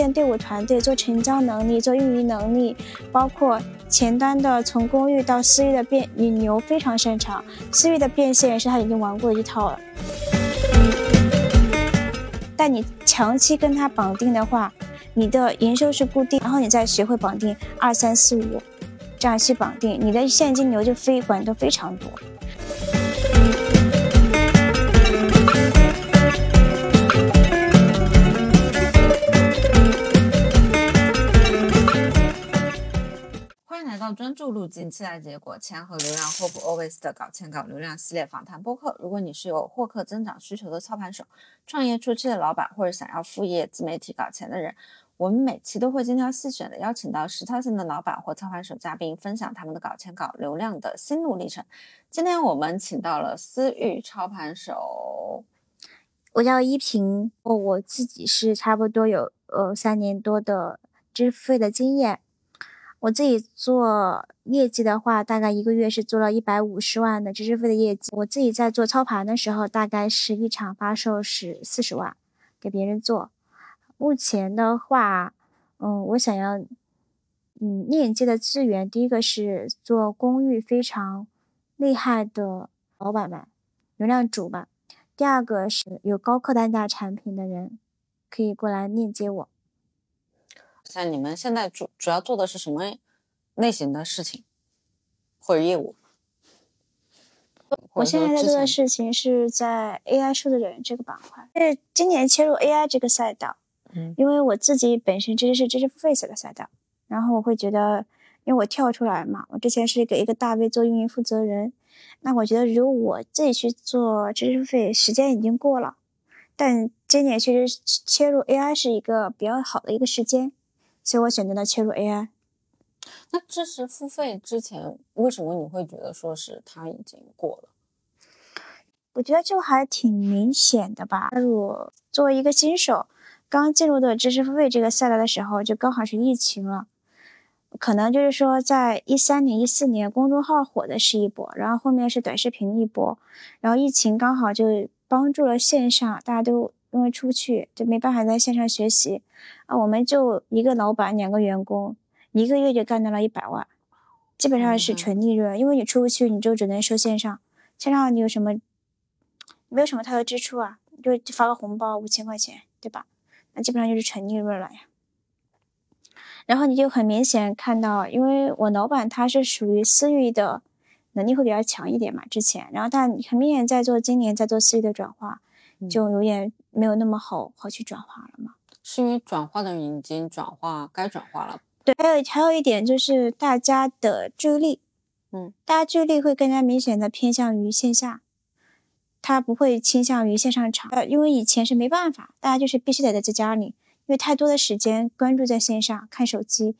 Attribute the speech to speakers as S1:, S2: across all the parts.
S1: 建队伍团队、做成交能力、做运营能力，包括前端的从公域到私域的变引流非常擅长，私域的变现是他已经玩过一套了。但你长期跟他绑定的话，你的营收是固定，然后你再学会绑定二三四五，这样去绑定，你的现金流就非管的非常多。
S2: 到专注路径，期待结果，钱和流量，Hope Always 的搞钱搞流量系列访谈播客。如果你是有获客增长需求的操盘手，创业初期的老板，或者想要副业自媒体搞钱的人，我们每期都会精挑细选的邀请到实操性的老板或操盘手嘉宾，分享他们的搞钱搞流量的心路历程。今天我们请到了私域操盘手，
S1: 我叫依萍，哦，我自己是差不多有呃三年多的支付费的经验。我自己做业绩的话，大概一个月是做了一百五十万的知识费的业绩。我自己在做操盘的时候，大概是一场发售是四十万，给别人做。目前的话，嗯，我想要，嗯，链接的资源，第一个是做公寓非常厉害的老板们、流量主吧；第二个是有高客单价产品的人，可以过来链接我。
S2: 像你们现在主主要做的是什么类型的事情或者业务？
S1: 我现在在做的事情是在 AI 数字人这个板块，是今年切入 AI 这个赛道。
S2: 嗯，
S1: 因为我自己本身其实是知识付费这个赛道，然后我会觉得，因为我跳出来嘛，我之前是给一个大 V 做运营负责人，那我觉得如果我自己去做知识付费，时间已经过了，但今年确实切入 AI 是一个比较好的一个时间。所以我选择了切入 AI。
S2: 那知识付费之前，为什么你会觉得说是它已经过了？
S1: 我觉得就还挺明显的吧。如果作为一个新手，刚进入的知识付费这个赛道的时候，就刚好是疫情了，可能就是说在一三年、一四年，公众号火的是一波，然后后面是短视频一波，然后疫情刚好就帮助了线上，大家都。因为出不去，就没办法在线上学习啊。我们就一个老板，两个员工，一个月就干到了一百万，基本上是纯利润。因为你出不去，你就只能收线上，线上你有什么？没有什么太多支出啊，就发个红包五千块钱，对吧？那基本上就是纯利润了呀。然后你就很明显看到，因为我老板他是属于私域的能力会比较强一点嘛，之前，然后但很明显在做今年在做私域的转化。就有点没有那么好好去转化了嘛？
S2: 是因为转化的人已经转化该转化了。
S1: 对，还有还有一点就是大家的注意力，
S2: 嗯，
S1: 大家注意力会更加明显的偏向于线下，他不会倾向于线上场。呃，因为以前是没办法，大家就是必须得在家里，因为太多的时间关注在线上看手机。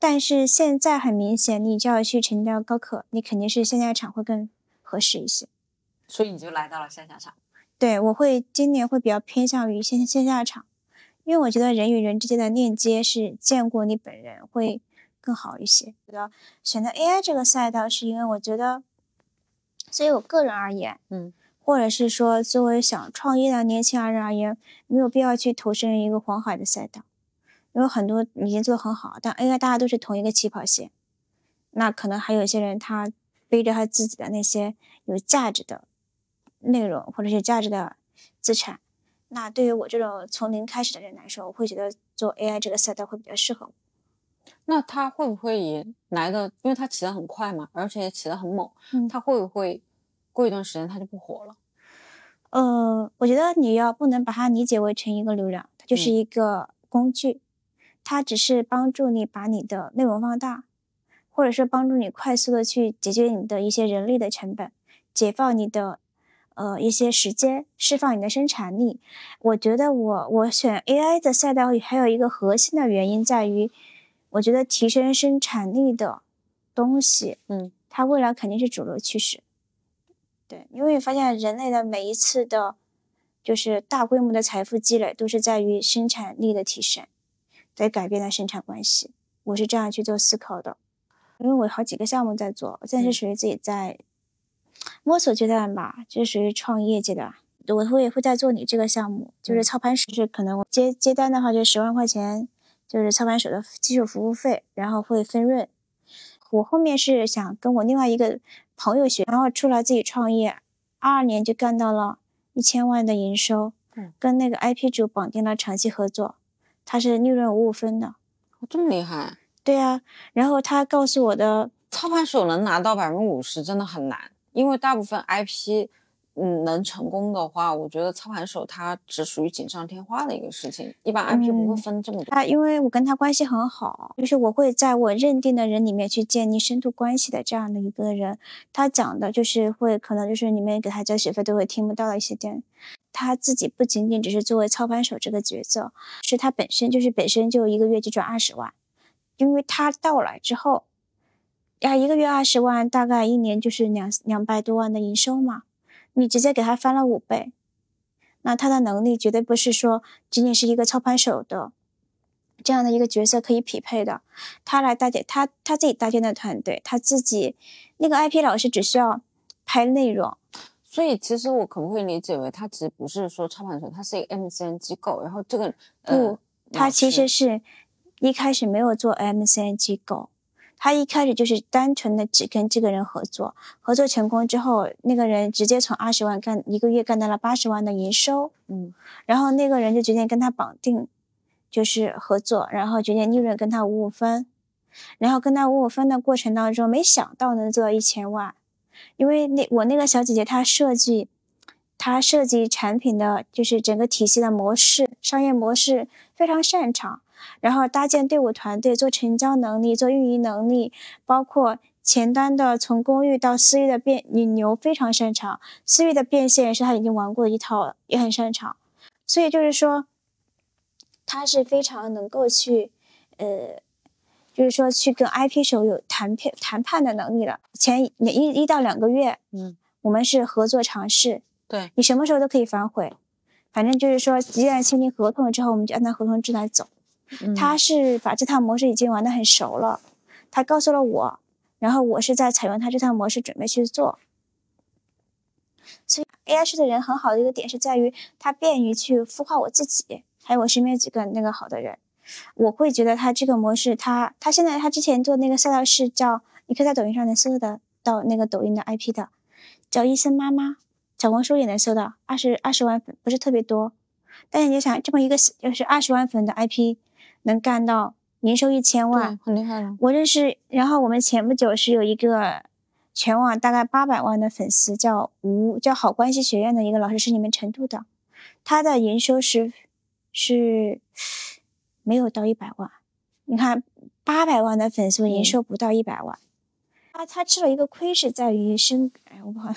S1: 但是现在很明显，你就要去成交高客，你肯定是线下场会更合适一些。
S2: 所以你就来到了线下场。
S1: 对，我会今年会比较偏向于线线下场，因为我觉得人与人之间的链接是见过你本人会更好一些。觉得选择 AI 这个赛道，是因为我觉得，所以我个人而言，
S2: 嗯，
S1: 或者是说作为想创业的年轻人而言，没有必要去投身一个黄海的赛道，因为很多已经做得很好，但 AI 大家都是同一个起跑线，那可能还有一些人他背着他自己的那些有价值的。内容或者是价值的资产，那对于我这种从零开始的人来说，我会觉得做 AI 这个赛道会比较适合我。
S2: 那它会不会也来的？因为它起得很快嘛，而且也起得很猛，嗯，它会不会过一段时间它就不火了？
S1: 呃，我觉得你要不能把它理解为成一个流量，它就是一个工具，它只是帮助你把你的内容放大，或者是帮助你快速的去解决你的一些人力的成本，解放你的。呃，一些时间释放你的生产力，我觉得我我选 AI 的赛道还有一个核心的原因在于，我觉得提升生产力的东西，
S2: 嗯，
S1: 它未来肯定是主流趋势。对，因为发现人类的每一次的，就是大规模的财富积累都是在于生产力的提升，在改变的生产关系。我是这样去做思考的，因为我好几个项目在做，现在是属于自己在。摸索阶段吧，就属于创业阶段。我会也会在做你这个项目，就是操盘手，是，可能接接单的话就十万块钱，就是操盘手的基础服务费，然后会分润。我后面是想跟我另外一个朋友学，然后出来自己创业，二二年就干到了一千万的营收，跟那个 IP 主绑定了长期合作，他是利润五五分的，
S2: 这么厉害？
S1: 对啊，然后他告诉我的，
S2: 操盘手能拿到百分之五十真的很难，因为大部分 IP。嗯，能成功的话，我觉得操盘手他只属于锦上添花的一个事情，一般 IP 不会分这么多。
S1: 他因为我跟他关系很好，就是我会在我认定的人里面去建立深度关系的这样的一个人。他讲的就是会可能就是你们给他交学费都会听不到的一些点。他自己不仅仅只是作为操盘手这个角色，是他本身就是本身就一个月就赚二十万，因为他到来之后，呀一个月二十万，大概一年就是两两百多万的营收嘛。你直接给他翻了五倍，那他的能力绝对不是说仅仅是一个操盘手的这样的一个角色可以匹配的。他来搭建他他自己搭建的团队，他自己那个 IP 老师只需要拍内容。
S2: 所以其实我可不可以理解为，他其实不是说操盘手，他是一个 MCN 机构，然后这个
S1: 不，他其实是一开始没有做 MCN 机构。他一开始就是单纯的只跟这个人合作，合作成功之后，那个人直接从二十万干一个月干到了八十万的营收，
S2: 嗯，
S1: 然后那个人就决定跟他绑定，就是合作，然后决定利润跟他五五分，然后跟他五五分的过程当中，没想到能做到一千万，因为那我那个小姐姐她设计，她设计产品的就是整个体系的模式，商业模式非常擅长。然后搭建队伍团队，做成交能力，做运营能力，包括前端的从公域到私域的变引流非常擅长，私域的变现是他已经玩过一套了，也很擅长。所以就是说，他是非常能够去，呃，就是说去跟 IP 手有谈判谈判的能力了。前一一到两个月，
S2: 嗯，
S1: 我们是合作尝试，
S2: 对
S1: 你什么时候都可以反悔，反正就是说，一旦签订合同之后，我们就按照合同制来走。他是把这套模式已经玩得很熟了，他告诉了我，然后我是在采用他这套模式准备去做。所以 AI 式的人很好的一个点是在于，他便于去孵化我自己，还有我身边几个那个好的人。我会觉得他这个模式，他他现在他之前做那个赛道是叫，你可以在抖音上能搜得到那个抖音的 IP 的，叫医生妈妈，小红书也能搜到，二十二十万粉不是特别多，但是你想这么一个就是二十万粉的 IP。能干到年收一千万，
S2: 很厉害了。
S1: 我认识，然后我们前不久是有一个全网大概八百万的粉丝，叫吴，叫好关系学院的一个老师，是你们成都的，他的营收是是没有到一百万。你看八百万的粉丝营收不到一百万，他他吃了一个亏是在于生，哎，我不好，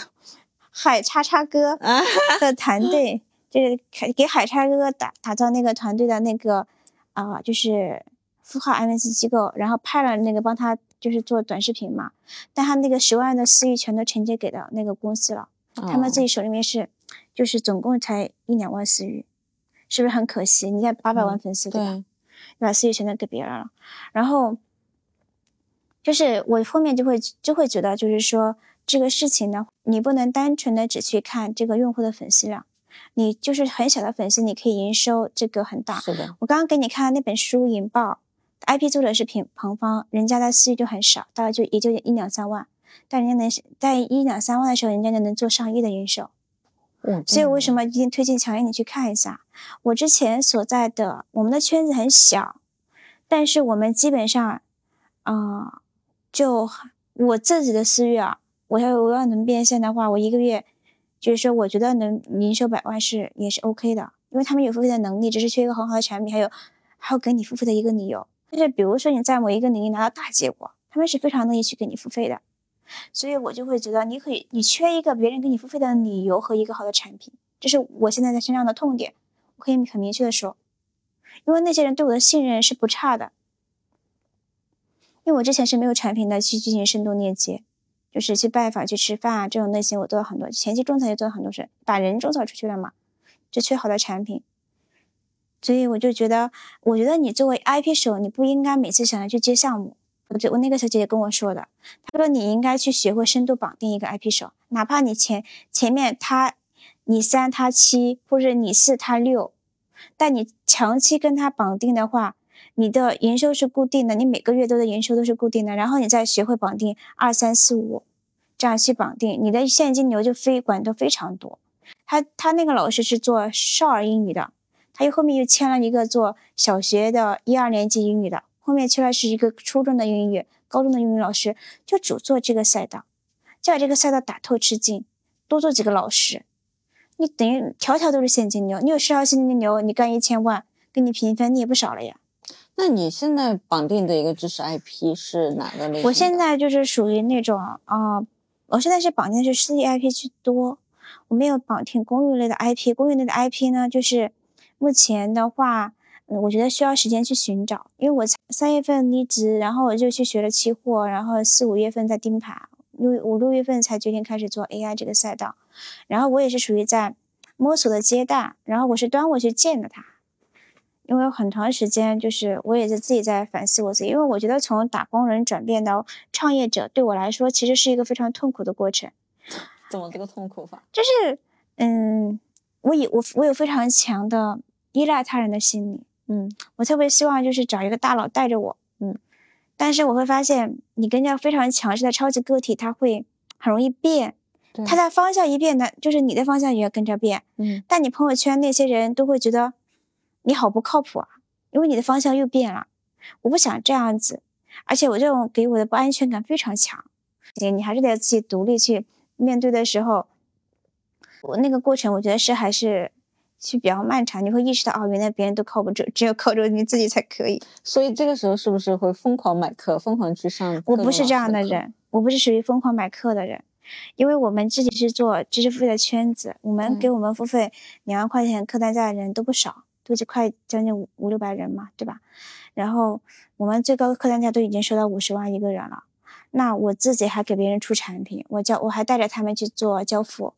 S1: 海叉叉哥的团队就是给给海叉哥打打造那个团队的那个。啊，就是孵化 MNC 机构，然后派了那个帮他就是做短视频嘛，但他那个十万的私域全都承接给到那个公司了，他们自己手里面是，就是总共才一两万私域，是不是很可惜？你看八百万粉丝对吧？你把私域全都给别人了，然后，就是我后面就会就会觉得，就是说这个事情呢，你不能单纯的只去看这个用户的粉丝量。你就是很小的粉丝，你可以营收这个很大。
S2: 是的，
S1: 我刚刚给你看那本书《引爆》，IP 作者是平彭方，人家的私域就很少，大概就也就一两三万，但人家能在一两三万的时候，人家就能做上亿的营收。
S2: 嗯，
S1: 所以为什么一定推荐强烈你去看一下？我之前所在的我们的圈子很小，但是我们基本上，啊，就我自己的私域啊，我要我要能变现的话，我一个月。就是说，我觉得能营收百万是也是 OK 的，因为他们有付费的能力，只是缺一个很好的产品，还有还有给你付费的一个理由。但是，比如说你在某一个领域拿到大结果，他们是非常乐意去给你付费的。所以我就会觉得，你可以，你缺一个别人给你付费的理由和一个好的产品，这是我现在在身上的痛点。我可以很明确的说，因为那些人对我的信任是不差的，因为我之前是没有产品的去进行深度链接。就是去拜访、去吃饭啊，这种类型我做了很多，前期种草也做了很多事，把人种草出去了嘛，就缺好的产品，所以我就觉得，我觉得你作为 IP 手，你不应该每次想要去接项目。我我那个小姐姐跟我说的，她说你应该去学会深度绑定一个 IP 手，哪怕你前前面他你三他七，或者你四他六，但你长期跟他绑定的话，你的营收是固定的，你每个月都的营收都是固定的，然后你再学会绑定二三四五，这样去绑定，你的现金流就非管得非常多。他他那个老师是做少儿英语的，他又后面又签了一个做小学的一二年级英语的，后面签了是一个初中的英语、高中的英语老师，就主做这个赛道，就把这个赛道打透吃尽，多做几个老师，你等于条条都是现金流，你有十条现金流，你干一千万，给你平分，你也不少了呀。
S2: 那你现在绑定的一个知识 IP 是哪个类型？
S1: 我现在就是属于那种啊、我现在是绑定的是私域 IP 居多，我没有绑定公域类的 IP。公域类的 IP 呢，就是目前的话，嗯，我觉得需要时间去寻找，因为我才三月份离职，然后我就去学了期货，然后四五月份在盯盘，六五六月份才决定开始做 AI 这个赛道，然后我也是属于在摸索的阶段，然后我是端午去见的他。因为有很长时间，就是我也是自己在反思我自己，因为我觉得从打工人转变到创业者，对我来说其实是一个非常痛苦的过程。
S2: 怎么这个痛苦法？
S1: 就是，嗯，我有我我有非常强的依赖他人的心理，
S2: 嗯
S1: 我特别希望就是找一个大佬带着我，
S2: 嗯，
S1: 但是我会发现，你跟着非常强势的超级个体，他会很容易变，他的方向一变呢，就是你的方向也要跟着变。
S2: 嗯
S1: 但你朋友圈那些人都会觉得你好不靠谱啊，因为你的方向又变了。我不想这样子，而且我这种给我的不安全感非常强。你还是得自己独立去面对的时候，我那个过程我觉得是还是是比较漫长。你会意识到哦，原来别人都靠不住，只有靠住你自己才可以。
S2: 所以这个时候是不是会疯狂买课，疯狂去上？
S1: 我不是这样的。人，我不是属于疯狂买课的人，因为我们自己是做知识付费的圈子，我们给我们付费两万块钱客单价的人都不少，都是快将近五五六百人嘛，对吧？然后我们最高的客单价都已经收到五十万一个人了，那我自己还给别人出产品，我教我还带着他们去做交付，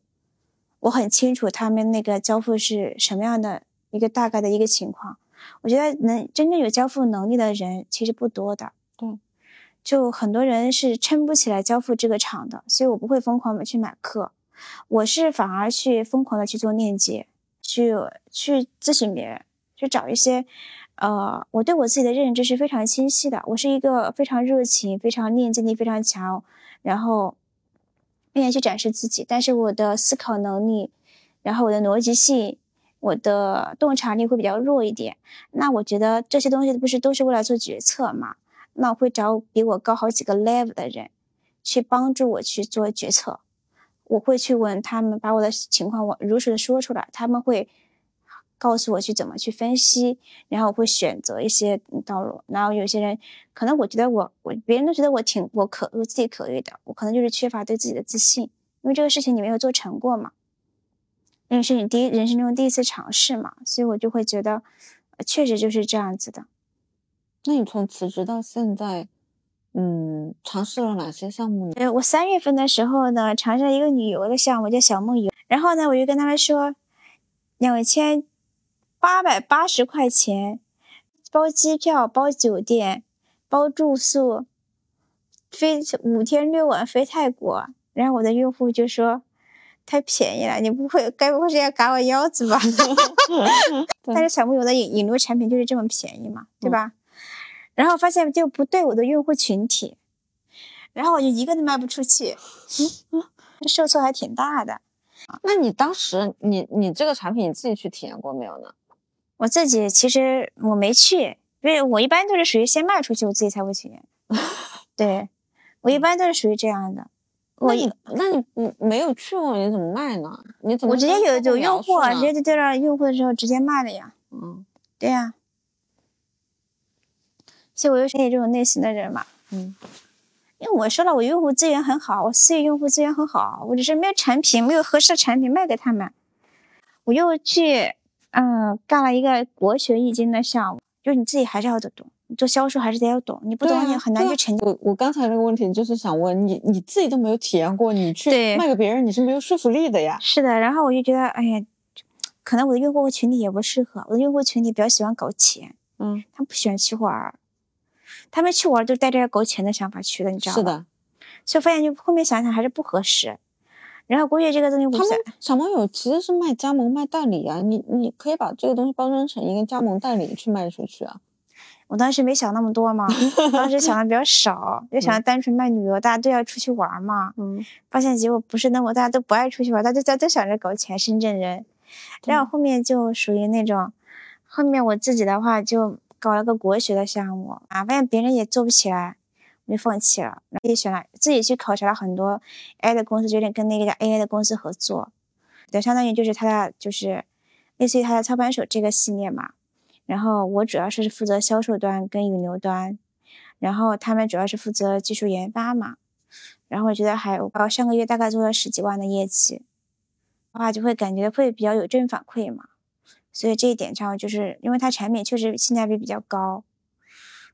S1: 我很清楚他们那个交付是什么样的一个大概的一个情况。我觉得能真正有交付能力的人其实不多的，
S2: 对，
S1: 就很多人是撑不起来交付这个场的，所以我不会疯狂的去买课，我是反而去疯狂的去做链接，去去咨询别人，去找一些，呃，我对我自己的认知是非常清晰的，我是一个非常热情、非常链接力非常强，然后愿意去展示自己，但是我的思考能力，然后我的逻辑性。我的洞察力会比较弱一点，那我觉得这些东西不是都是为了做决策嘛？那我会找比我高好几个 level 的人，去帮助我去做决策。我会去问他们，把我的情况我如实的说出来，他们会告诉我去怎么去分析，然后我会选择一些道路。然后有些人可能我觉得我我别人都觉得我挺我可我自己可以的，我可能就是缺乏对自己的自信，因为这个事情你没有做成过嘛。那是你第一人生中第一次尝试嘛，所以我就会觉得，确实就是这样子的。
S2: 那你从辞职到现在，嗯，尝试了哪些项目呢？
S1: 呃，我三月份的时候呢，尝试了一个旅游的项目，叫小梦游。然后呢，我就跟他们说，两千八百八十块钱，包机票、包酒店、包住宿，飞五天六晚飞泰国。然后我的用户就说。太便宜了，你不会该不会是要嘎我腰子吧？但是小梦游的引引流产品就是这么便宜嘛，对吧？嗯、然后发现就不对我的用户群体，然后我就一个都卖不出去，嗯受挫还挺大的。
S2: 那你当时你你这个产品你自己去体验过没有呢？
S1: 我自己其实我没去，因为我一般都是属于先卖出去，我自己才会体验。对，我一般都是属于这样的。
S2: 那你那你不没有去过，你怎么卖呢？你怎么？
S1: 我直接有有用户，直接就对着用户的时候直接卖了呀。
S2: 嗯，
S1: 对呀。所以我又是这种类型的人嘛。
S2: 嗯。
S1: 因为我说了，我用户资源很好，我私域用户资源很好，我只是没有产品，没有合适的产品卖给他们。我又去嗯干了一个国学易经的项目，就是你自己还是要懂。做销售还是得要懂，你不懂你很难去成交。
S2: 我我刚才那个问题就是想问你，你自己都没有体验过，你去卖给别人，你是没有说服力的呀。
S1: 是的，然后我就觉得，哎呀，可能我的用户群体也不适合，我的用户群体比较喜欢搞钱，
S2: 嗯，
S1: 他们不喜欢期货儿，他们去玩都带着搞钱的想法去的，你知道吗？
S2: 是的，
S1: 所以发现就后面想想还是不合适。然后国学这个东西，
S2: 他们小盟友其实是卖加盟卖代理啊，你你可以把这个东西包装成一个加盟代理去卖出去啊。
S1: 我当时没想那么多嘛，当时想的比较少，就想单纯卖旅游，大家都要出去玩嘛。
S2: 嗯，
S1: 发现结果不是那么，大家都不爱出去玩，大家都都想着搞钱。深圳人，然后后面就属于那种，后面我自己的话就搞了个国学的项目啊，发现别人也做不起来，我就放弃了。然后也选了自己去考察了很多 AI 的公司，决定跟那个叫 AI 的公司合作，就相当于就是他的就是类似于他的操盘手这个系列嘛。然后我主要是负责销售端跟引流端，然后他们主要是负责技术研发嘛。然后我觉得还我上个月大概做了十几万的业绩，的话就会感觉会比较有正反馈嘛。所以这一点上，就是因为它产品确实性价比比较高，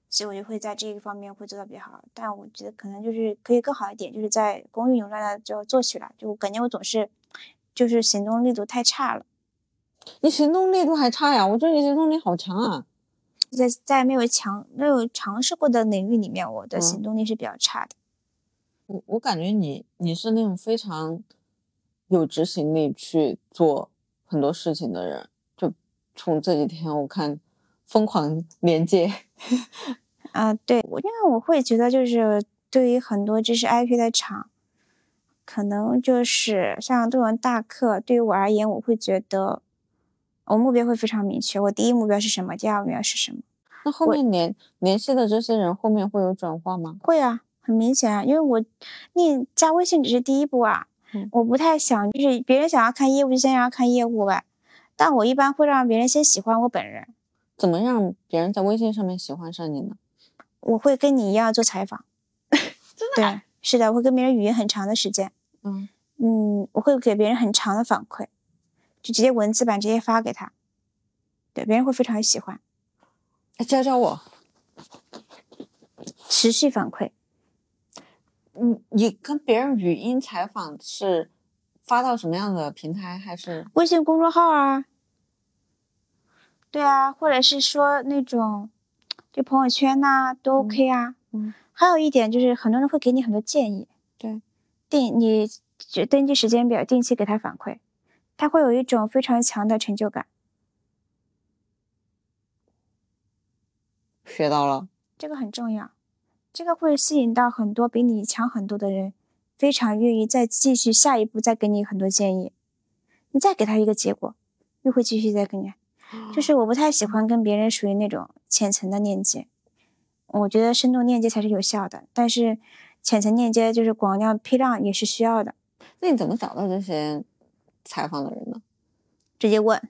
S1: 所以我就会在这个方面会做到比较好。但我觉得可能就是可以更好一点，就是在公域扭转的就要做起来，就感觉我总是就是行动力度太差了。
S2: 你行动力度还差呀？我觉得你行动力好强啊！
S1: 在在没有强没有尝试过的领域里面，我的行动力是比较差的。
S2: 我我感觉你你是那种非常有执行力去做很多事情的人。就从这几天我看疯狂连接
S1: 啊，对我因为我会觉得就是对于很多知识 IP 的厂，可能就是像这种大课，对于我而言，我会觉得。我目标会非常明确，我第一目标是什么，第二目标是什么？
S2: 那后面联联系的这些人后面会有转化吗？
S1: 会啊，很明显啊，因为我你加微信只是第一步啊，我不太想就是别人想要看业务就先要看业务呗，但我一般会让别人先喜欢我本人。
S2: 怎么让别人在微信上面喜欢上你呢？
S1: 我会跟你一样做采访，
S2: 真的？
S1: 对，是的，我会跟别人语音很长的时间，
S2: 嗯
S1: 嗯，我会给别人很长的反馈。就直接文字版直接发给他，对，别人会非常喜欢。
S2: 教教我，
S1: 持续反馈。
S2: 你你跟别人语音采访是发到什么样的平台？还是
S1: 微信公众号啊？对啊，或者是说那种就朋友圈呐，都 OK
S2: 啊。嗯。
S1: 还有一点就是，很多人会给你很多建议。
S2: 对。
S1: 定你就登记时间表，定期给他反馈。他会有一种非常强的成就感，
S2: 学到了，
S1: 这个很重要，这个会吸引到很多比你强很多的人，非常愿意再继续下一步，再给你很多建议，你再给他一个结果，又会继续再给你。就是我不太喜欢跟别人属于那种浅层的链接，我觉得深度链接才是有效的，但是浅层链接就是广量批量也是需要的。
S2: 那你怎么找到这些？采访的人呢？
S1: 直接问，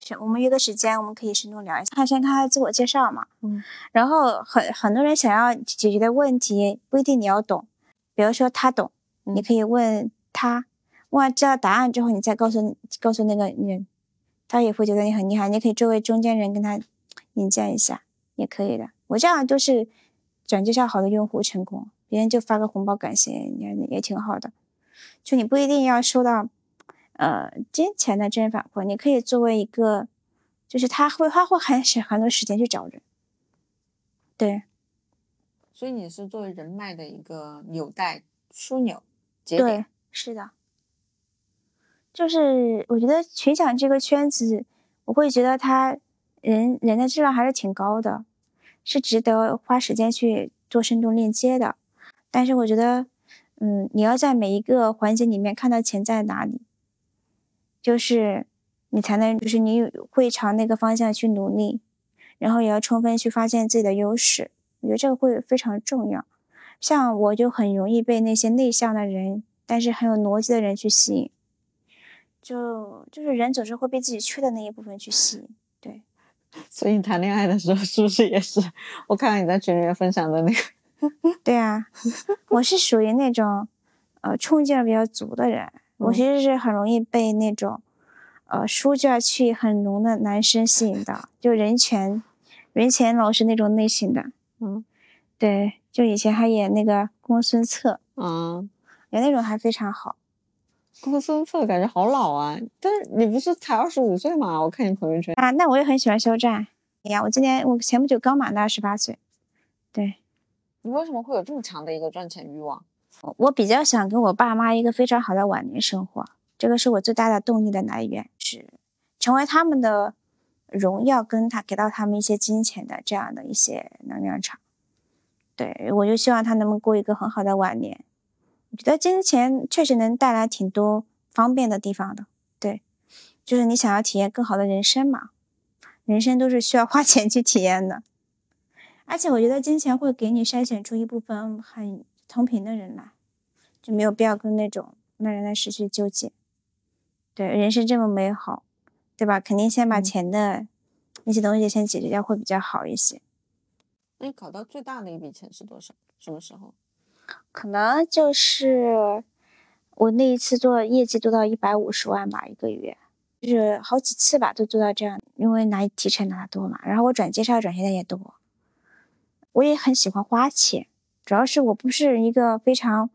S1: 是我们约个时间，我们可以深度聊一下。他先看他自我介绍嘛，
S2: 嗯，
S1: 然后很很多人想要解决的问题不一定你要懂，比如说他懂，你可以问他，问完知道答案之后，你再告诉告诉那个人，他也会觉得你很厉害。你可以作为中间人跟他引荐一下，也可以的。我这样都是转介绍好的用户成功，别人就发个红包感谢，也也挺好的。就你不一定要收到。呃，金钱的正反馈，你可以作为一个，就是他会花会很省很多时间去找人，对。
S2: 所以你是作为人脉的一个纽带枢纽节
S1: 点。对，是的。就是我觉得群享这个圈子，我会觉得他人人的质量还是挺高的，是值得花时间去做深度链接的。但是我觉得，嗯，你要在每一个环节里面看到钱在哪里。就是你才能，就是你会朝那个方向去努力，然后也要充分去发现自己的优势。我觉得这个会非常重要。像我就很容易被那些内向的人，但是很有逻辑的人去吸引。就就是人总是会被自己缺的那一部分去吸引。对。
S2: 所以你谈恋爱的时候是不是也是？我看到你在群里面分享的那个。
S1: 对啊，我是属于那种，呃，冲劲比较足的人。我其实是很容易被那种，呃，书卷气很浓的男生吸引到，就人前，人前老师那种类型的。
S2: 嗯，
S1: 对，就以前还演那个公孙策，
S2: 嗯，
S1: 演那种还非常好。
S2: 公孙策感觉好老啊，但是你不是才二十五岁吗？我看你朋友圈
S1: 啊，那我也很喜欢肖战。哎呀，我今年我前不久刚满的二十八岁。对，
S2: 你为什么会有这么强的一个赚钱欲望？
S1: 我比较想给我爸妈一个非常好的晚年生活，这个是我最大的动力的来源，是成为他们的荣耀跟他给到他们一些金钱的这样的一些能量场。对我就希望他能够过一个很好的晚年。我觉得金钱确实能带来挺多方便的地方的。对，就是你想要体验更好的人生嘛，人生都是需要花 钱去体验的。而且我觉得金钱会给你筛选出一部分很同频的人来，就没有必要跟那种那人的事去纠结。对，人生这么美好，对吧？肯定先把钱的那些东西先解决掉会比较好一些。
S2: 那你搞到最大的一笔钱是多少？什么时候？
S1: 可能就是我那一次做业绩做到一百五十万吧，一个月，就是好几次吧都做到这样，因为拿提成拿的多嘛。然后我转介绍转现在也多。我也很喜欢花钱，主要是我不是一个非常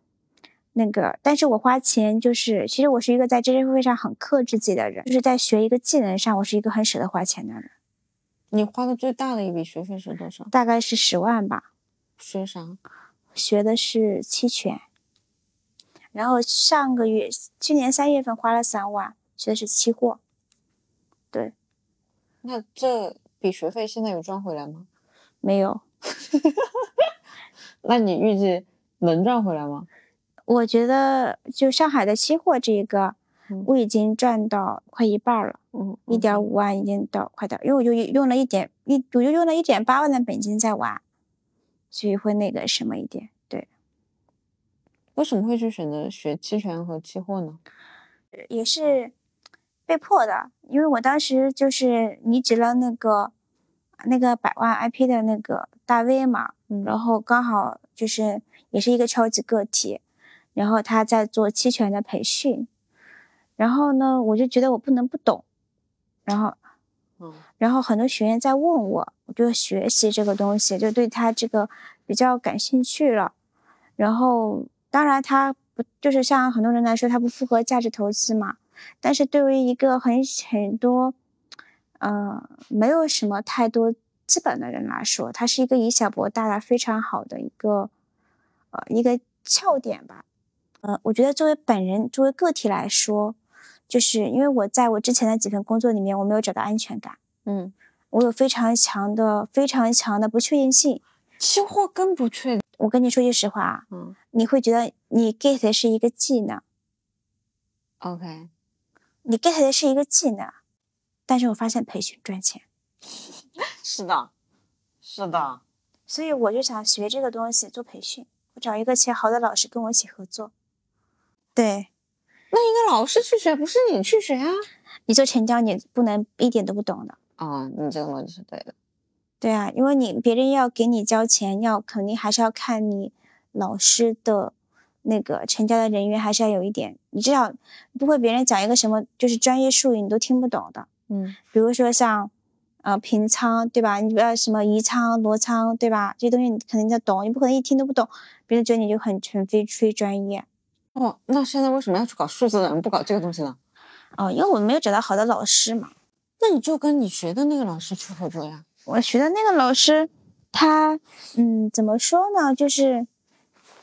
S1: 那个，但是我花钱就是，其实我是一个在知识付费上很克制自己的人，就是在学一个技能上，我是一个很舍得花钱的人。
S2: 你花的最大的一笔学费是多少？
S1: 大概是十万吧。
S2: 学啥？
S1: 学的是期权。然后上个月，去年三月份花了三万，学的是期货。对。
S2: 那这笔学费现在有赚回来吗？
S1: 没有。
S2: 那你预计能赚回来吗？
S1: 我觉得就上海的期货这个，我已经赚到快一半了，嗯，一点五万已经到快到，因为我就用了一点一，我就用了一点八万的本金在玩，所以会那个什么一点，对。
S2: 为什么会去选择学期权和期货呢？
S1: 也是被迫的，因为我当时就是离职了那个。那个百万 IP 的那个大 V 嘛，然后刚好就是也是一个超级个体，然后他在做期权的培训，然后呢，我就觉得我不能不懂，然后，嗯，然后很多学员在问我，我就学习这个东西，就对他这个比较感兴趣了，然后当然他不就是像很多人来说，他不符合价值投资嘛，但是对于一个很很多。呃，没有什么太多资本的人来说，它是一个以小博大的非常好的一个呃一个窍点吧。呃，我觉得作为本人，作为个体来说，就是因为我在我之前的几份工作里面，我没有找到安全感。嗯，我有非常强的、非常强的不确定性。
S2: 期货更不确定。
S1: 我跟你说句实话啊，嗯，你会觉得你 get 的是一个技能。
S2: OK，
S1: 你 get 的是一个技能。但是我发现培训赚钱，
S2: 是的，是的，
S1: 所以我就想学这个东西做培训，我找一个钱好的老师跟我一起合作。对，
S2: 那应该老师去学，不是你去学啊？
S1: 你做成交，你不能一点都不懂的。
S2: 哦，你这个逻辑是对的。
S1: 对啊，因为你别人要给你交钱，要肯定还是要看你老师的。那个成交的人员还是要有一点，你至少不会别人讲一个什么就是专业术语你都听不懂的。嗯，比如说像，呃，平仓对吧？你不要什么移仓、挪仓对吧？这些东西你肯定要懂，你不可能一听都不懂，别人觉得你就很很非非专业。
S2: 哦，那现在为什么要去搞数字的人不搞这个东西呢？
S1: 哦，因为我没有找到好的老师嘛。
S2: 那你就跟你学的那个老师去合作呀。
S1: 我学的那个老师，他，嗯，怎么说呢？就是，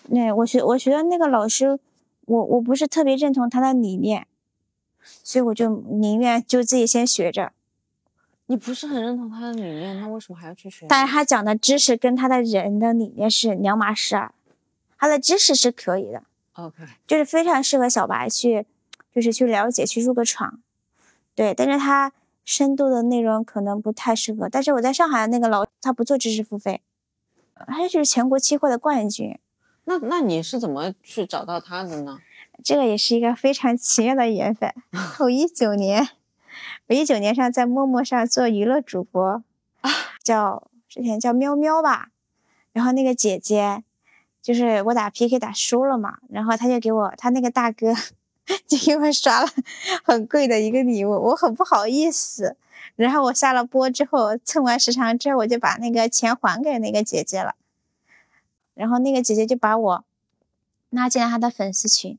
S1: 那我学我学的那个老师，我我不是特别认同他的理念。所以我就宁愿就自己先学着。
S2: 你不是很认同他的理念，那为什么还要去学？
S1: 但是他讲的知识跟他的人的理念是两码事儿。他的知识是可以的
S2: ，OK，
S1: 就是非常适合小白去，就是去了解去入个场。对，但是它深度的内容可能不太适合。但是我在上海的那个老，他不做知识付费，他就是全国期货的冠军。
S2: 那那你是怎么去找到他的呢？
S1: 这个也是一个非常奇妙的缘分。我一九年，我一九年上在陌陌上做娱乐主播，叫之前叫喵喵吧。然后那个姐姐，就是我打 PK 打输了嘛，然后他就给我他那个大哥 就给我刷了 很贵的一个礼物，我很不好意思。然后我下了播之后蹭完时长之后，我就把那个钱还给那个姐姐了。然后那个姐姐就把我拉进了她的粉丝群。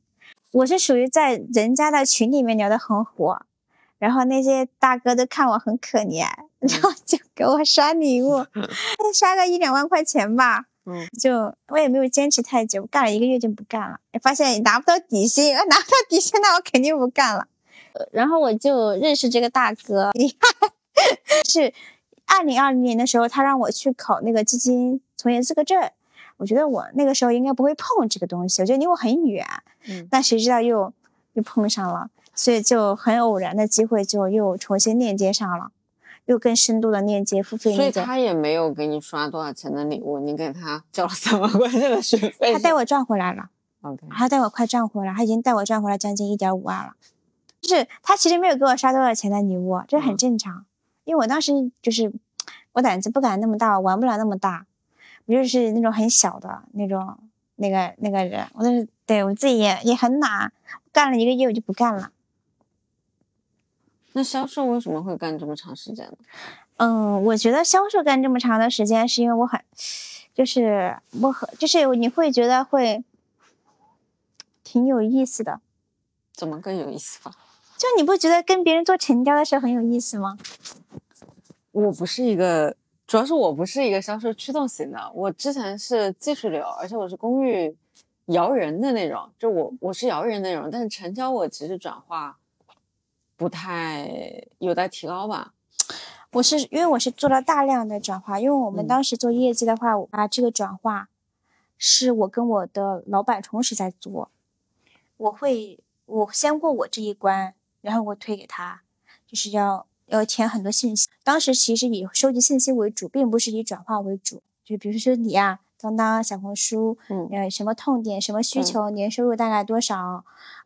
S1: 我是属于在人家的群里面聊得很火，然后那些大哥都看我很可怜，然后就给我刷礼物，刷个一两万块钱吧。嗯，就我也没有坚持太久，干了一个月就不干了，发现拿不到底薪，拿不到底薪那我肯定不干了。然后我就认识这个大哥，是二零二零年的时候，他让我去考那个基金从业资格证。我觉得我那个时候应该不会碰这个东西，我觉得离我很远。
S2: 嗯，
S1: 但谁知道又又碰上了，所以就很偶然的机会，就又重新链接上了，又更深度的链接付费
S2: 所以。他也没有给你刷多少钱的礼物，你给他交了三万块钱的学 费。
S1: 他带我赚回来了
S2: ，OK，
S1: 他带我快赚回来，他已经带我赚回来将近一点五万了。就是他其实没有给我刷多少钱的礼物，这很
S2: 嗯
S1: 正常，因为我当时就是我胆子不敢那么大，我玩不了那么大，我就是那种很小的那种那个那个人，我就是对我自己也也很懒，干了一个月我就不干了。
S2: 那销售为什么会干这么长时间呢？
S1: 嗯，我觉得销售干这么长的时间，是因为我很，就是我很，就是你会觉得会挺有意思的。
S2: 怎么更有意思法？
S1: 就你不觉得跟别人做成交的时候很有意思吗？
S2: 我不是一个，主要是我不是一个销售驱动型的，我之前是技术流，而且我是公寓摇人的那种，就我我是摇人那种，但是成交我其实转化不太有待提高吧。
S1: 我是因为我是做了大量的转化，因为我们
S2: 嗯
S1: 当时做业绩的话，我把这个转化是我跟我的老板同时在做，我会我先过我这一关，然后我推给他，就是要要填很多信息。当时其实以收集信息为主，并不是以转化为主。就比如说你啊，当当、小红书，
S2: 嗯
S1: 呃，什么痛点、什么需
S2: 嗯
S1: 求、年收入大概多少，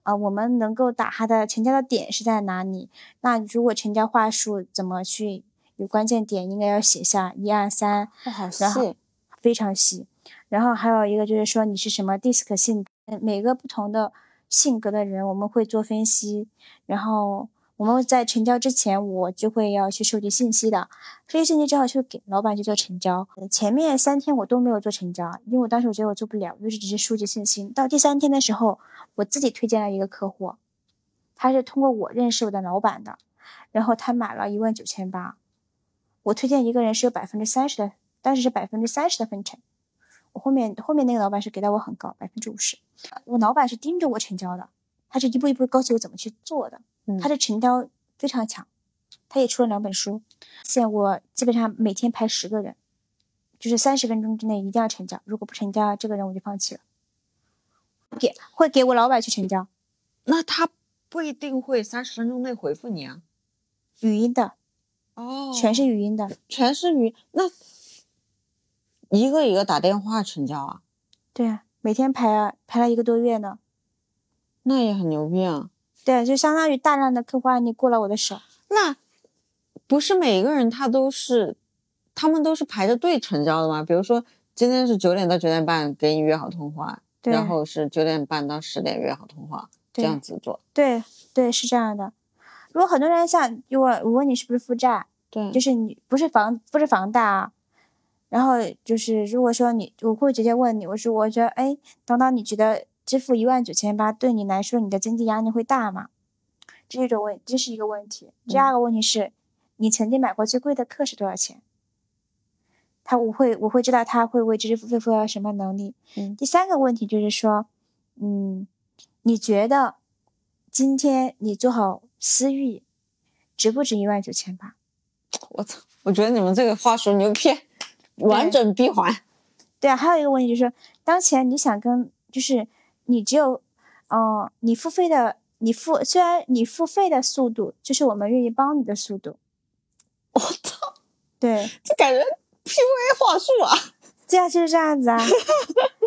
S1: 呃，我们能够打它的成交的点是在哪里？那如果成交话术怎么去有关键点，应该要写下一二三，
S2: 好
S1: 然后
S2: 细，
S1: 非常细。然后还有一个就是说你是什么 DISC 性每个不同的性格的人，我们会做分析。然后我们在成交之前，我就会要去收集信息的，收集信息之后就给老板去做成交。前面三天我都没有做成交，因为我当时我觉得我做不了，我就是只是收集信息。到第三天的时候，我自己推荐了一个客户，他是通过我认识我的老板的，然后他买了一万九千八，我推荐一个人是有百分之三十的，当时是百分之三十的分成。我后面后面那个老板是给到我很高，百分之五十。我老板是盯着我成交的，他是一步一步告诉我怎么去做的，
S2: 嗯
S1: 他的成交非常强，他也出了两本书。现在我基本上每天排十个人，就是三十分钟之内一定要成交，如果不成交，这个人我就放弃了。给会给我老板去成交，
S2: 那他不一定会三十分钟内回复你啊。
S1: 语音的，
S2: 哦
S1: 全是语音的。
S2: 全是语，那一个一个打电话成交啊，
S1: 对啊，每天排啊排了一个多月呢。
S2: 那也很牛逼啊。
S1: 对啊，就相当于大量的客户案例过了我的手。
S2: 那不是每一个人他都是，他们都是排着队成交的吗？比如说今天是九点到九点半给你约好通话，然后是九点半到十点约好通话，这样子做。
S1: 对对，是这样的。如果很多人像如果我问你是不是负债，
S2: 对，
S1: 就是你不是房不是房贷啊，然后就是如果说你，我会直接问你，我说我觉得，哎，当当你觉得支付一万九千八对你来说，你的经济压力会大吗？这是一种问，这是一个问题。第二个问题是，你曾经买过最贵的课是多少钱？他我会我会知道他会为知识付费付到什么能力。
S2: 嗯
S1: 第三个问题就是说，嗯，你觉得今天你做好私域值不值一万九千八？
S2: 我操，我觉得你们这个话术牛逼，完整闭环。
S1: 对啊，还有一个问题就是，当前你想跟，就是你只有，呃，你付费的，你付虽然你付费的速度就是我们愿意帮你的速度，
S2: 我操，
S1: 对，
S2: 就感觉 PUA 话术啊！
S1: 对啊，就是这样子啊。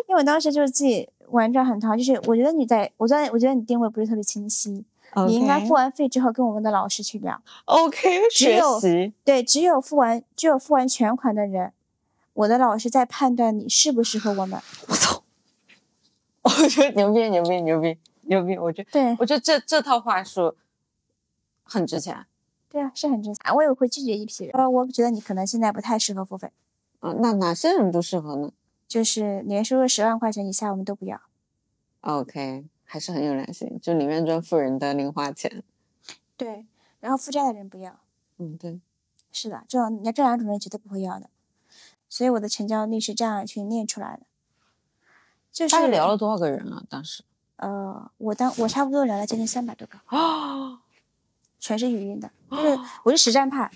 S1: 因为我当时就是自己玩转很长，就是我觉得你在，我在我觉得你定位不是特别清晰，你应该付完费之后跟我们的老师去聊。
S2: OK 学
S1: 只有
S2: 习。
S1: 对，只有付完只有付完全款的人，我的老师在判断你适不适合我们。
S2: 我操！我觉得牛逼，牛逼，牛逼，牛逼！我觉得，
S1: 对
S2: 我觉得这这套话术很值钱。
S1: 对啊，是很值钱。我也会拒绝一批人，呃，我觉得你可能现在不太适合付费，
S2: 啊，那哪些人不适合呢
S1: 就是年收入十万块钱以下我们都不要。
S2: ？OK，还是很有良心，就宁愿赚富人的零花钱。
S1: 对，然后负债的人不要。
S2: 嗯，对。
S1: 是的，这种你这两种人绝对不会要的。所以我的成交率是这样去练出来的。就是
S2: 大概聊了多少个人啊？当时
S1: 呃，我当我差不多聊了将近三百多个，
S2: 啊，
S1: 全是语音的，就是我是实战派。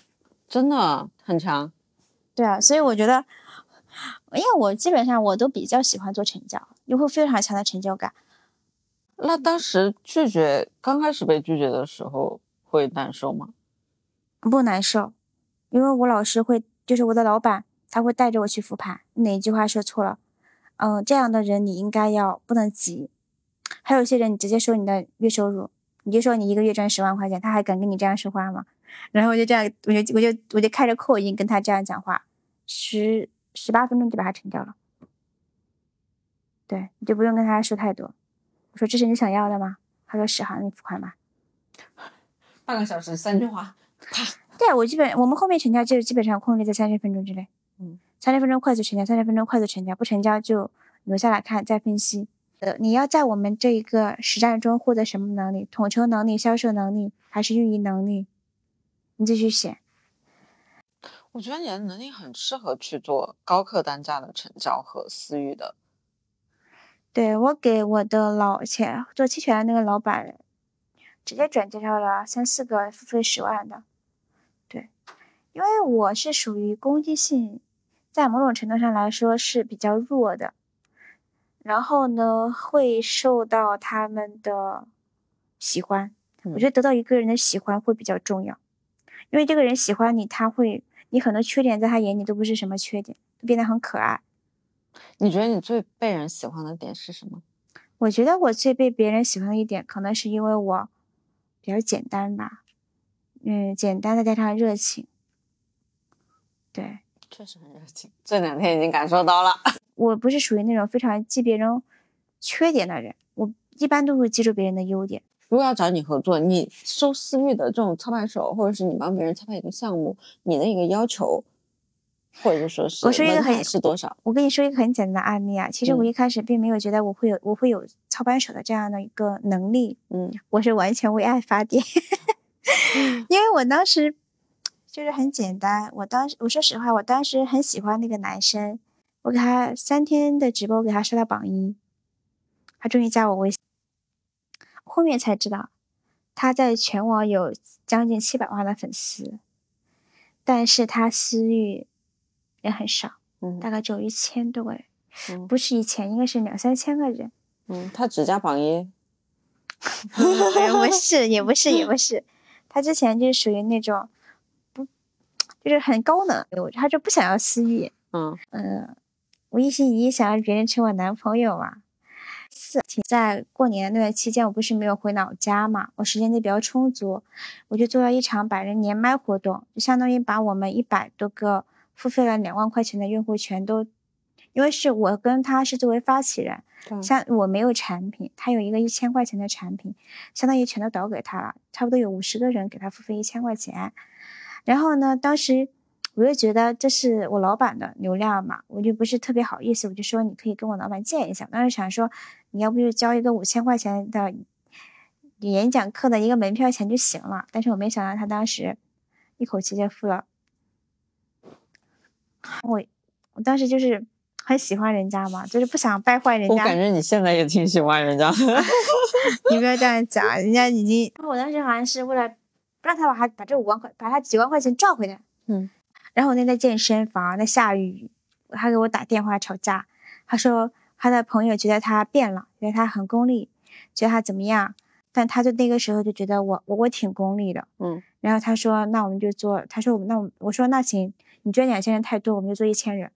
S2: 真的很强。
S1: 对啊，所以我觉得，因为我基本上我都比较喜欢做成交，因为非常强的成就感。
S2: 那当时拒绝，刚开始被拒绝的时候会难受吗？
S1: 不难受，因为我老师会，就是我的老板，他会带着我去复盘，哪一句话说错了，嗯，这样的人你应该要不能急。还有一些人，你直接说你的月收入，你就说你一个月赚十万块钱，他还敢跟你这样说话吗？然后我就这样，我就我就我就开着扩音跟他这样讲话，十十八分钟就把他成掉了。对，你就不用跟他说太多。我说这是你想要的吗？他说是，好，你付款吧。
S2: 半个小时三句话，啪。
S1: 对我基本我们后面成交就基本上控制在三十分钟之内。
S2: 嗯，
S1: 三十分钟快速成交，三十分钟快速成交，不成交就留下来看再分析。呃，你要在我们这一个实战中获得什么能力？统筹能力、销售能力还是运营能力？你继续写。
S2: 我觉得你的能力很适合去做高客单价的成交和私域的。
S1: 对我给我的老前做期权的那个老板，直接转介绍了三四个付费十万的。对，因为我是属于攻击性，在某种程度上来说是比较弱的。然后呢，会受到他们的喜欢。我觉得得到一个人的喜欢会比较重要，因为这个人喜欢你，他会你很多缺点在他眼里都不是什么缺点，都变得很可爱。
S2: 你觉得你最被人喜欢的点是什么？
S1: 我觉得我最被别人喜欢的一点，可能是因为我比较简单吧。嗯，简单的加上热情。对，
S2: 确实很热情。这两天已经感受到了。
S1: 我不是属于那种非常记别人缺点的人，我一般都会记住别人的优点。
S2: 如果要找你合作，你收私域的这种操盘手，或者是你帮别人操盘一个项目，你的一个要求，或者说是
S1: 我说一个很
S2: 是多少？
S1: 我跟你说一个很简单的案例啊，其实我一开始并没有觉得我会有我会有操盘手的这样的一个能力，
S2: 嗯，
S1: 我是完全为爱发电，因为我当时就是很简单，我当时我说实话，我当时很喜欢那个男生。我给他三天的直播，给他刷到榜一，他终于加我微信。后面才知道，他在全网有将近七百万的粉丝，但是他私域也很少，
S2: 嗯，
S1: 大概只有一千多个人，
S2: 嗯，
S1: 不是一千，应该是两三千个人。
S2: 嗯，他只加榜一，
S1: 不是，也不是，也不 是，他之前就是属于那种不，就是很高冷，他就不想要私欲，
S2: 嗯
S1: 嗯。我一心一意想让别人成我男朋友嘛。四，在过年那段期间，我不是没有回老家嘛，我时间就比较充足，我就做了一场百人连麦活动，就相当于把我们一百多个付费了两万块钱的用户全都，因为是我跟他是作为发起人，像我没有产品，他有一个一千块钱的产品，相当于全都倒给他了，差不多有五十个人给他付费一千块钱，然后呢，当时。我就觉得这是我老板的流量嘛，我就不是特别好意思，我就说你可以跟我老板见一下。当时想说，你要不就交一个五千块钱的演讲课的一个门票钱就行了。但是我没想到他当时一口气就付了。我我当时就是很喜欢人家嘛，就是不想败坏人家。我
S2: 感觉你现在也挺喜欢人家。
S1: 你不要这样讲，人家已经。我当时好像是为了不让他把他把这五万块把他几万块钱赚回来。
S2: 嗯。
S1: 然后我那在健身房，那下雨，他给我打电话吵架。他说他的朋友觉得他变了，觉得他很功利，觉得他怎么样？但他就那个时候就觉得我我我挺功利的，
S2: 嗯。
S1: 然后他说那我们就做，他说那我我说那行，你捐两千人太多，我们就做一千人。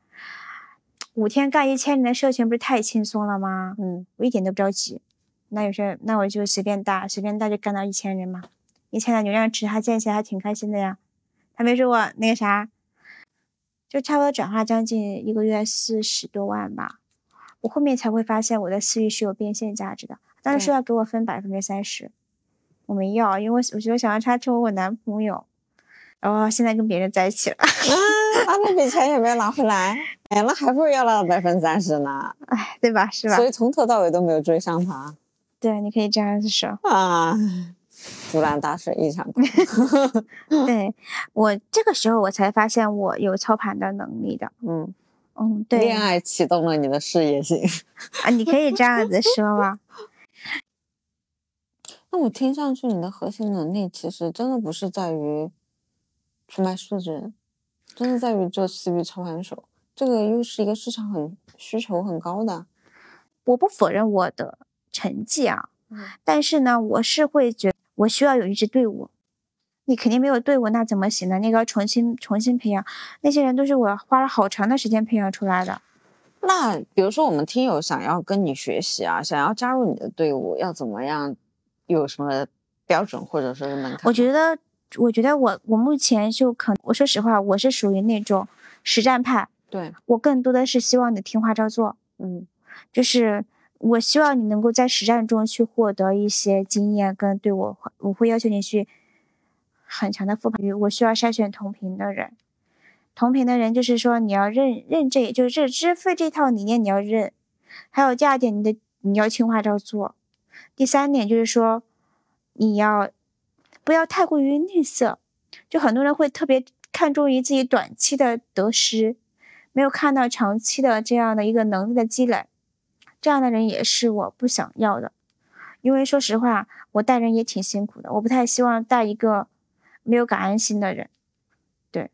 S1: 五天干一千人的社群不是太轻松了吗？
S2: 嗯，
S1: 我一点都不着急。那有些那我就随便搭随便搭就干到一千人嘛，一千的流量池，他建起来还挺开心的呀。他没说我那个啥。就差不多转化将近一个月四十多万吧，我后面才会发现我的私域是有变现价值的。但是说要给我分百分之三十，我没要，因为我我觉得想让他成为我男朋友，然后现在跟别人在一起了。
S2: 啊，那笔钱也没有拿回来，哎，那还不如要了百分之三十呢。
S1: 哎，对吧？是吧？
S2: 所以从头到尾都没有追上他。
S1: 对，你可以这样子说
S2: 啊。竹篮打水一场空。
S1: 对我这个时候我才发现我有操盘的能力的。
S2: 嗯
S1: 嗯，对。
S2: 恋爱启动了你的事业心
S1: 啊！你可以这样子说吗？
S2: 那我听上去，你的核心能力其实真的不是在于出卖数据，真的在于做私域操盘手，这个又是一个市场很需求很高的。
S1: 我不否认我的成绩啊，
S2: 嗯
S1: 但是呢，我是会觉得我需要有一支队伍。你肯定没有队伍，那怎么行呢？那个要重新重新培养，那些人都是我花了好长的时间培养出来的。
S2: 那比如说我们听友想要跟你学习啊，想要加入你的队伍，要怎么样？有什么标准或者说是门槛？
S1: 我觉得，我觉得我我目前就可，我说实话，我是属于那种实战派，
S2: 对，
S1: 我更多的是希望你听话照做，
S2: 嗯
S1: 就是我希望你能够在实战中去获得一些经验，跟对我我会要求你去很强的复盘。我需要筛选同频的人，同频的人就是说你要认认这，就是这知识这套理念你要认，还有第二点，你的你要听话照做，第三点就是说你要不要太过于吝啬，就很多人会特别看重于自己短期的得失，没有看到长期的这样的一个能力的积累。这样的人也是我不想要的，因为说实话，我带人也挺辛苦的，我不太希望带一个没有感恩心的人。对，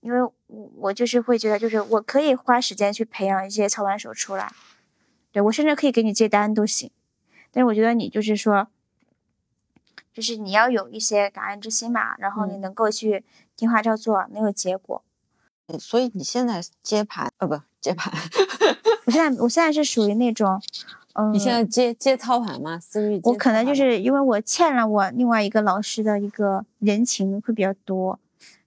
S1: 因为我我就是会觉得，就是我可以花时间去培养一些操盘手出来，对我甚至可以给你接单都行，但是我觉得你就是说，就是你要有一些感恩之心嘛，然后你
S2: 嗯
S1: 能够去听话照做，能有结果。
S2: 所以你现在接盘呃不接盘，
S1: 我现在我现在是属于那种，嗯，
S2: 你现在接接操盘吗？私域
S1: 我可能就是因为我欠了我另外一个老师的一个人情会比较多，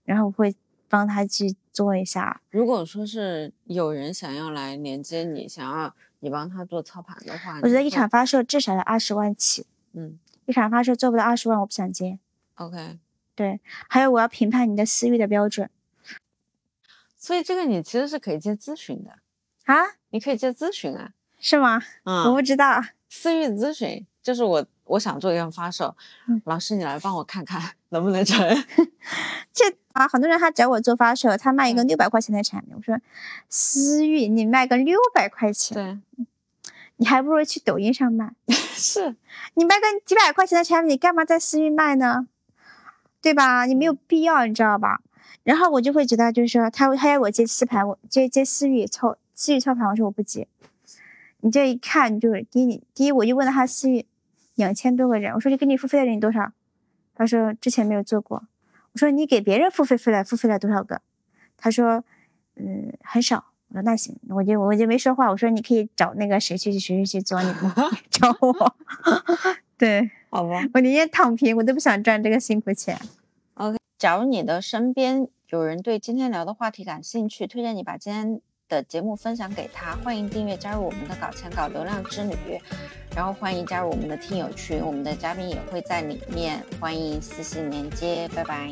S1: 然后我会帮他去做一下。
S2: 如果说是有人想要来连接你，想要你帮他做操盘的话，
S1: 我觉得一场发售至少要二十万起，
S2: 嗯
S1: 一场发售做不到二十万我不想接。
S2: OK，
S1: 对，还有我要评判你的私域的标准
S2: 所以这个你其实是可以接咨询的，
S1: 啊，
S2: 你可以接咨询啊，
S1: 是吗？我
S2: 嗯，
S1: 不知道。
S2: 私域咨询就是我我想做一个发售，
S1: 嗯
S2: 老师你来帮我看看能不能成，
S1: 这啊，很多人他找我做发售，他卖一个
S2: 嗯
S1: 六百块钱的产品，我说私域你卖个六百块钱，
S2: 对，
S1: 你还不如去抖音上卖。
S2: 是，
S1: 你卖个几百块钱的产品，你干嘛在私域卖呢？对吧？你没有必要，你知道吧？然后我就会觉得，就是说他他要我接私盘，我接接私域操私域操盘，我说我不接。你这一看就是第一，第一我就问了他私域两千多个人，我说你给你付费的人多少？他说之前没有做过。我说你给别人付费费了付费了多少个？他说嗯很少。我说那行，我就我就没说话。我说你可以找那个谁去谁去去做，你不 找我。对
S2: 好吧。
S1: 我宁愿躺平，我都不想赚这个辛苦钱。
S2: OK，假如你的身边有人对今天聊的话题感兴趣，推荐你把今天的节目分享给他。欢迎订阅加入我们的搞钱搞流量之旅，然后欢迎加入我们的听友群，我们的嘉宾也会在里面，欢迎私信连接，拜拜。